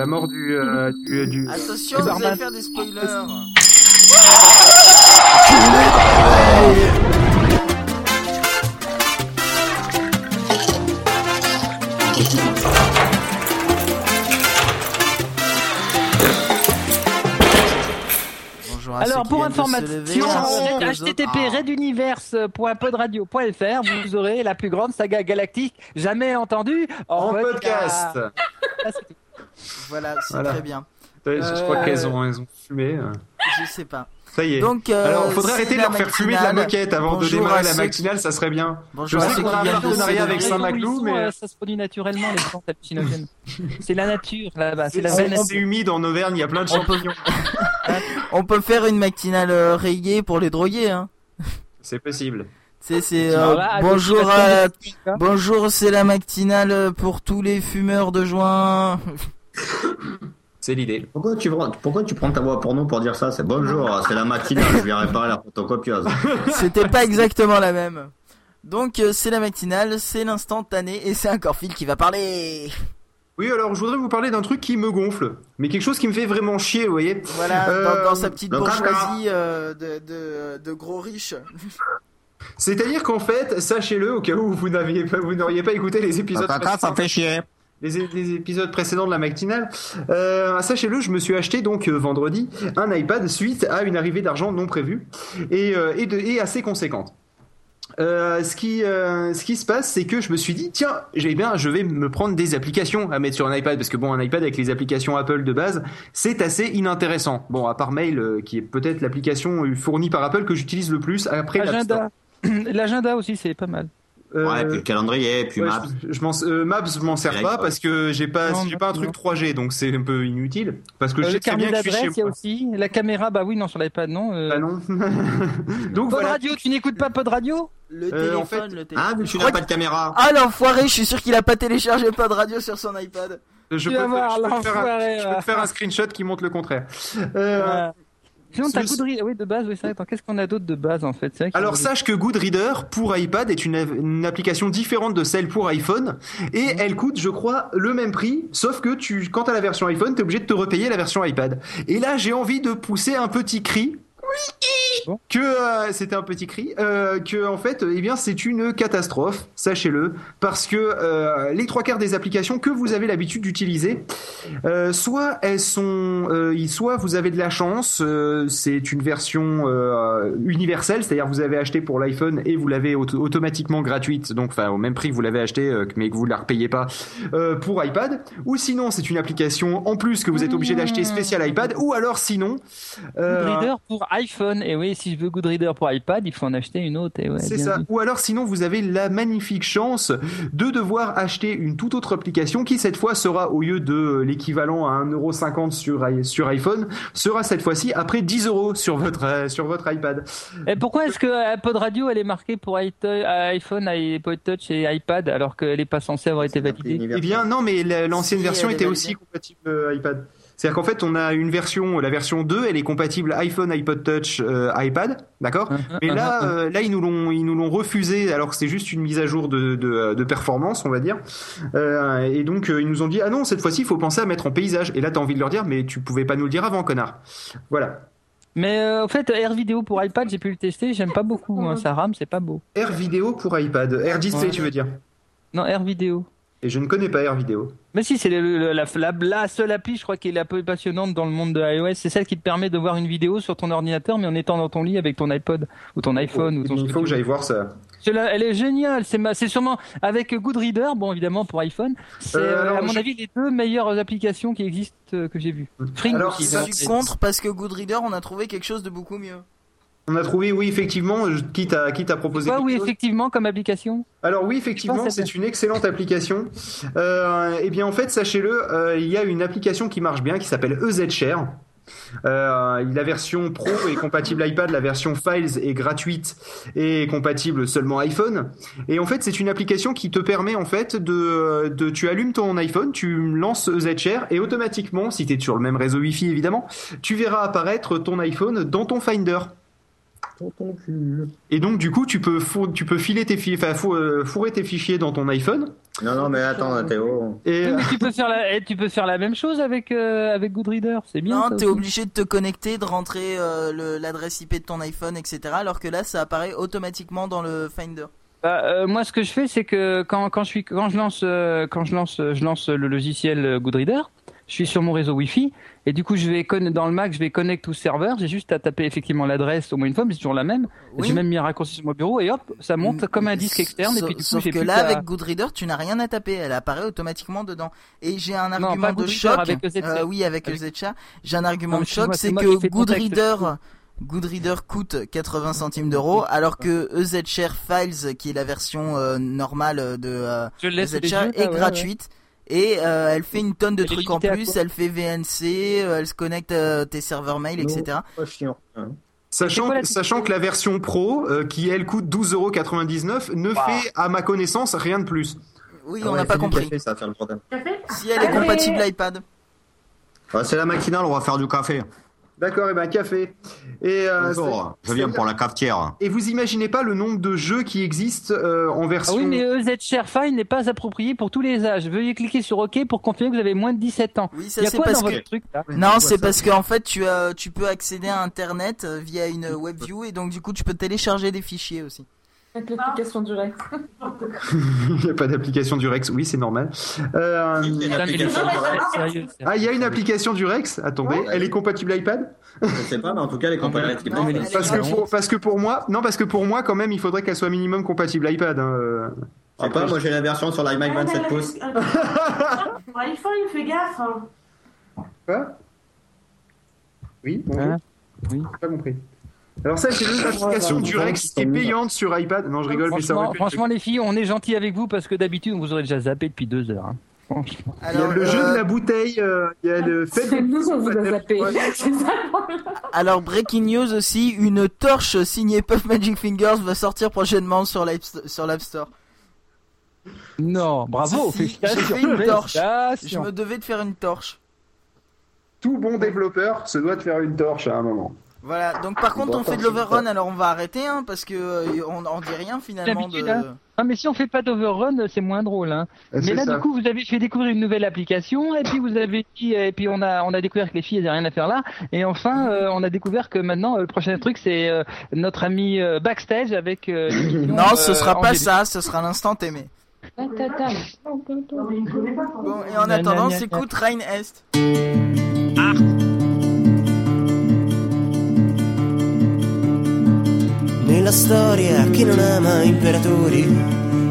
La mort du... euh, du, du... Attention, du vous allez faire des spoilers. Bonjour à Alors ceux qui pour viennent de se information, lever, autres. http reduniverse.podradio.fr, vous aurez la plus grande saga galactique jamais entendue En podcast Voilà, c'est Voilà. très bien. Ouais, Je je crois Euh, qu'elles ont, elles ont fumé. euh. Je sais pas. Ça y est. Donc, euh, Alors, faudrait arrêter de leur faire fumer de la moquette avant de Bonjour démarrer à la matinale, ça serait bien. Bonjour je sais qu'on a un de partenariat avec. Saint-Maclou, mais euh, ça se produit naturellement les plantes hallucinogènes. c'est la nature là-bas, c'est la c'est humide en Auvergne, il y a plein de champignons. On peut faire une matinale rayée pour les drogués, hein. C'est possible. C'est, euh, là, avec bonjour à, hein. bonjour, c'est la matinale pour tous les fumeurs de joint. C'est l'idée. Pourquoi tu, prends- pourquoi tu prends ta voix pour nous pour dire ça? C'est bonjour, c'est la matinale, je viens réparer la photocopieuse. C'était pas exactement la même. Donc, euh, c'est la matinale, c'est l'instantané, et c'est encore Phil qui va parler. Oui, alors je voudrais vous parler d'un truc qui me gonfle, mais quelque chose qui me fait vraiment chier, vous voyez. Voilà, Euh, dans, dans sa petite bourgeoisie euh, de, de, de gros riches. C'est-à-dire qu'en fait, sachez-le, au cas où vous n'aviez pas, vous n'auriez pas écouté les épisodes précédents, chier. Les, les épisodes précédents de la matinale, euh, sachez-le, je me suis acheté donc euh, vendredi un iPad suite à une arrivée d'argent non prévue et, euh, et, de, et assez conséquente. Euh, ce qui euh, ce qui se passe, c'est que je me suis dit tiens, j'ai bien, je vais me prendre des applications à mettre sur un iPad parce que bon, un iPad avec les applications Apple de base, c'est assez inintéressant. Bon, à part Mail, euh, qui est peut-être l'application fournie par Apple que j'utilise le plus après l'App Store. Agenda. L'agenda aussi, c'est pas mal. Euh, Ouais, puis le calendrier, puis Ouais, Maps. je, je m'en, euh, Maps, je m'en sers pas ouais. parce que j'ai pas, Non, j'ai pas un non. truc 3G, donc c'est un peu inutile. Parce que Euh, je le sais très bien que je suis d'adresse, il chez y a moi. aussi. La caméra, bah oui, non, sur l'iPad, non. euh. Ah non. donc Pod voilà. radio, tu n'écoutes pas Pod radio Le Euh, téléphone, en fait- le téléphone. Ah, mais tu n'as pas de caméra. Ah l'enfoiré, je suis sûr qu'il a pas téléchargé pas de radio sur son iPad. Je Tu peux, vas te- voir, je peux te faire un, l'enfoiré, je peux va. te faire un screenshot qui montre le contraire. Euh, Ouais. Sinon, t'as ce- Goodreader. Oui, de base, oui, c'est vrai. Attends, qu'est-ce qu'on a d'autre de base en fait? A Alors sache que Goodreader pour iPad est une, une application différente de celle pour iPhone et elle coûte je crois le même prix sauf que tu quand t'as la version iPhone t'es obligé de te repayer la version iPad. Et là j'ai envie de pousser un petit cri. Que euh, c'était un petit cri euh, que en fait eh bien c'est une catastrophe sachez-le parce que euh, les trois quarts des applications que vous avez l'habitude d'utiliser euh, soit elles sont euh, soit vous avez de la chance euh, c'est une version euh, universelle c'est-à-dire vous avez acheté pour l'iPhone et vous l'avez auto- automatiquement gratuite donc enfin au même prix que vous l'avez acheté euh, mais que vous la repayez pas euh, pour iPad ou sinon c'est une application en plus que vous êtes obligé d'acheter spécial iPad ou alors sinon euh, iPhone. Et oui, si je veux Goodreader pour iPad, il faut en acheter une autre. Ouais, C'est ça. vu. Ou alors sinon vous avez la magnifique chance de devoir acheter une toute autre application qui cette fois sera au lieu de l'équivalent à 1,50€ sur, sur iPhone, sera cette fois-ci après 10 euros sur votre, euh, sur votre iPad. Et pourquoi est-ce que euh, Pod Radio elle est marquée pour euh, iPhone, iPod Touch et iPad alors qu'elle n'est pas censée avoir été validée Eh bien non mais la- l'ancienne Si, version était aussi compatible euh, iPad. C'est-à-dire qu'en fait on a une version, la version 2 elle est compatible iPhone, iPod Touch, euh, iPad, d'accord Mais là, euh, là, ils nous l'ont, ils nous l'ont refusé, alors que c'est juste une mise à jour de, de, de performance, on va dire. Euh, et donc, ils nous ont dit, ah non, cette fois-ci, il faut penser à mettre en paysage. Et là, t'as envie de leur dire, mais tu pouvais pas nous le dire avant, connard. Voilà. Mais euh, au fait, Air Vidéo pour iPad, j'ai pu le tester, j'aime pas beaucoup. hein, ça rame, c'est pas beau. Air Vidéo pour iPad. Air Display, Ouais. tu veux dire. Non, Air Vidéo. Et je ne connais pas Air Vidéo. Mais si, c'est la, la, la seule appli, je crois, qui est la plus passionnante dans le monde de iOS. C'est celle qui te permet de voir une vidéo sur ton ordinateur, mais en étant dans ton lit avec ton iPod ou ton iPhone ou ton. Il faut que j'aille voir ça. Celle-là, elle est géniale. C'est ma- c'est sûrement avec Goodreader, bon évidemment pour iPhone. C'est Euh, alors, à mon je- avis les deux meilleures applications qui existent euh, que j'ai vues. Fring Alors, aussi. ça. Je suis contre parce que Goodreader, on a trouvé quelque chose de beaucoup mieux. On a trouvé, oui, effectivement, quitte à, quitte à proposer. Quelque oui, chose. effectivement, comme application. Alors oui, effectivement, c'est une excellente application. Euh, eh bien, en fait, sachez-le, euh, il y a une application qui marche bien qui s'appelle EZShare. Euh, la version Pro est compatible iPad, la version Files est gratuite et est compatible seulement iPhone. Et en fait, c'est une application qui te permet en fait de, de tu allumes ton iPhone, tu lances EZShare et automatiquement, si tu es sur le même réseau Wi-Fi évidemment, tu verras apparaître ton iPhone dans ton Finder. Et donc du coup, tu peux tu peux filer tes fi- enfin, euh, fourrer tes fichiers dans ton iPhone Non, non, mais attends, Théo. Et Oui, mais tu peux faire la, eh, tu peux faire la même chose avec euh, avec Goodreader, c'est bien. Non, t'es obligé de te connecter, de rentrer euh, l'adresse IP de ton iPhone, etc. Alors que là, ça apparaît automatiquement dans le Finder. Bah, euh, moi, ce que je fais, c'est que quand, quand je suis quand je lance euh, quand je lance je lance le logiciel euh, Goodreader, je suis sur mon réseau Wi-Fi et du coup, je vais dans le Mac, je vais connecter au serveur. J'ai juste à taper effectivement l'adresse au moins une fois, mais c'est toujours la même. Oui. J'ai même mis un raccourci sur mon bureau et hop, ça monte comme un disque externe et puis du Sauf que là, avec Goodreader, tu n'as rien à taper. Elle apparaît automatiquement dedans. Et j'ai un Non, argument pas de Goodreader, choc. avec. Euh, oui, avec Avec-. J'ai un argument Non, de choc, c'est que. Goodreader, Goodreader coûte 80 centimes d'euros, alors que EZShare Files, qui est la version euh, normale de euh, EZShare, est ouais, ouais. Et euh, elle fait une tonne de Elle trucs en plus. Elle fait VNC, euh, elle se connecte à tes serveurs mail, etc. Pas chiant. hein. sachant, quoi sachant que la version pro, euh, qui elle coûte 12,99€, ne fait, à ma connaissance, rien de plus. Oui, Ah on ouais, n'a pas compris. café, ça va faire le problème. Si elle est compatible iPad. Ah, c'est la matinale, on va faire du café. D'accord, et ben café. Et, euh, Bonjour, c'est- je viens pour la cafetière. Et vous imaginez pas le nombre de jeux qui existent euh, en Ah version. oui, mais EZ Sharefile n'est pas approprié pour tous les âges. Veuillez cliquer sur OK pour confirmer que vous avez moins de 17 ans. Oui, ça Il y a c'est quoi parce dans que votre truc là? Non, c'est parce qu'en fait, tu, as, tu peux accéder à Internet euh, via une WebView et donc du coup, tu peux télécharger des fichiers aussi. Avec l'application du Rex. Il n'y a pas d'application du Rex, oui, c'est normal. Euh, application du Rex. Ah, il y a une application du Rex Attendez, elle est compatible iPad? Je sais pas, mais en tout cas, elle est parce que, gratuite. pour, parce que pour moi, non, parce que pour moi, quand même, il faudrait qu'elle soit minimum compatible iPad. hein, euh. Je sais pas, moi j'ai la version sur l'iMac 27 pouces. iPhone, fais gaffe. hein. Quoi? Oui, bonjour. Hein? Oui. Pas compris. Alors ça, c'est l'application du Rex qui est payante sur iPad. Non, je rigole, mais ça aurait Franchement, pu être- franchement, les filles, on est gentils avec vous parce que d'habitude, on vous aurait déjà zappé depuis deux heures. hein. Il y a le jeu euh, de la bouteille, euh, il y a le fait C'est nous, on vous a zappé. Alors, breaking news aussi, une torche signée Puff Magic Fingers va sortir prochainement sur l'App sur l'App Store. Non, bravo, Si, félicitations. j'ai fait une torche. Je me devais de faire une torche. Tout bon développeur se doit de faire une torche à un moment. Voilà, donc par contre, Bon, on fait de l'overrun, alors on va arrêter, hein, parce que euh, on, on dit rien finalement de. Hein. Ah, mais si on fait pas d'overrun, c'est moins drôle. Hein. Euh, Mais là, ça. du coup, vous avez fait découvrir une nouvelle application, et puis vous avez dit, et puis on a, on a découvert que les filles n'avaient rien à faire là, et enfin, euh, on a découvert que maintenant, euh, le prochain truc, c'est euh, notre ami euh, backstage avec. euh, Non, ce euh, sera pas Angélique. ça, ce sera l'instant aimé. Bon, et en attendant, gna, s'écoute Rhein Est. Nella storia chi non ama imperatori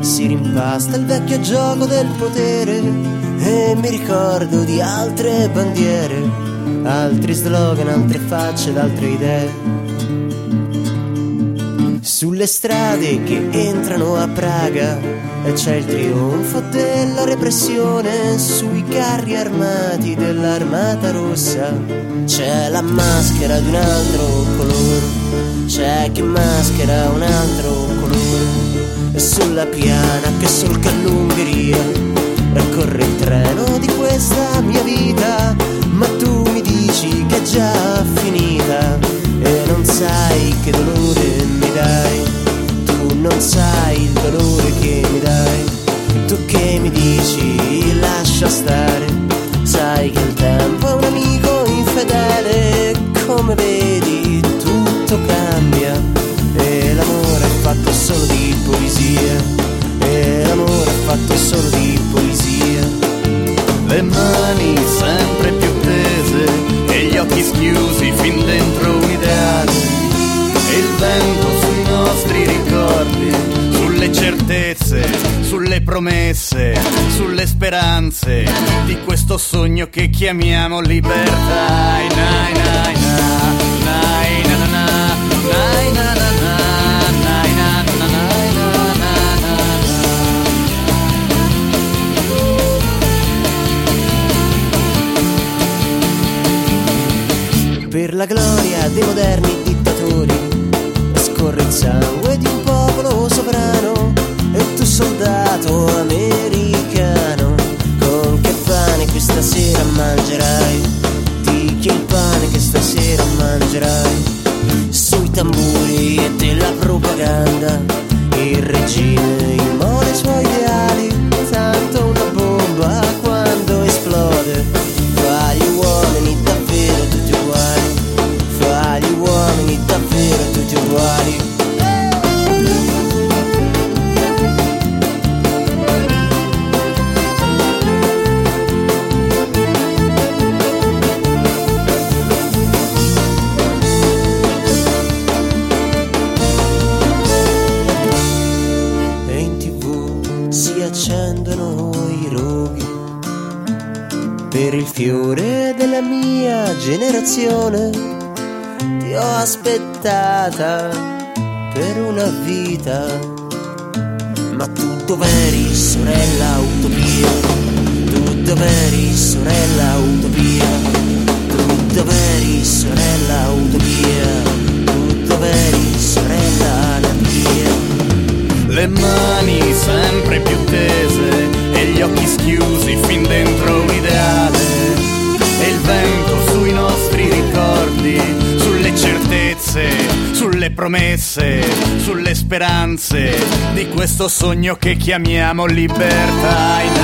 si rimpasta il vecchio gioco del potere e mi ricordo di altre bandiere, altri slogan, altre facce altre idee. Sulle strade che entrano a Praga e c'è il trionfo della repressione sui carri armati dell'armata rossa. C'è la maschera di un altro colore c'è chi maschera un altro colore e sulla piana che solca l'Ungheria percorre il treno di questa mia vita ma tu promesse sulle speranze di questo sogno che chiamiamo libertà Nai, nai, nai, na, na, na, nai, na, na, na, nai, na, na, na, nai, na, na, na, na. Per la gloria dei moderni dittatori scorre il sangue di un fiore della mia generazione, ti ho aspettata per una vita. Ma tu dov'eri, sorella utopia? Tu dov'eri, sorella utopia? Tu dov'eri, sorella utopia? Le mani sempre più tese e gli occhi schiusi fin dentro un ideale. E il vento sui nostri ricordi, sulle certezze, sulle promesse, sulle speranze di questo sogno che chiamiamo libertà in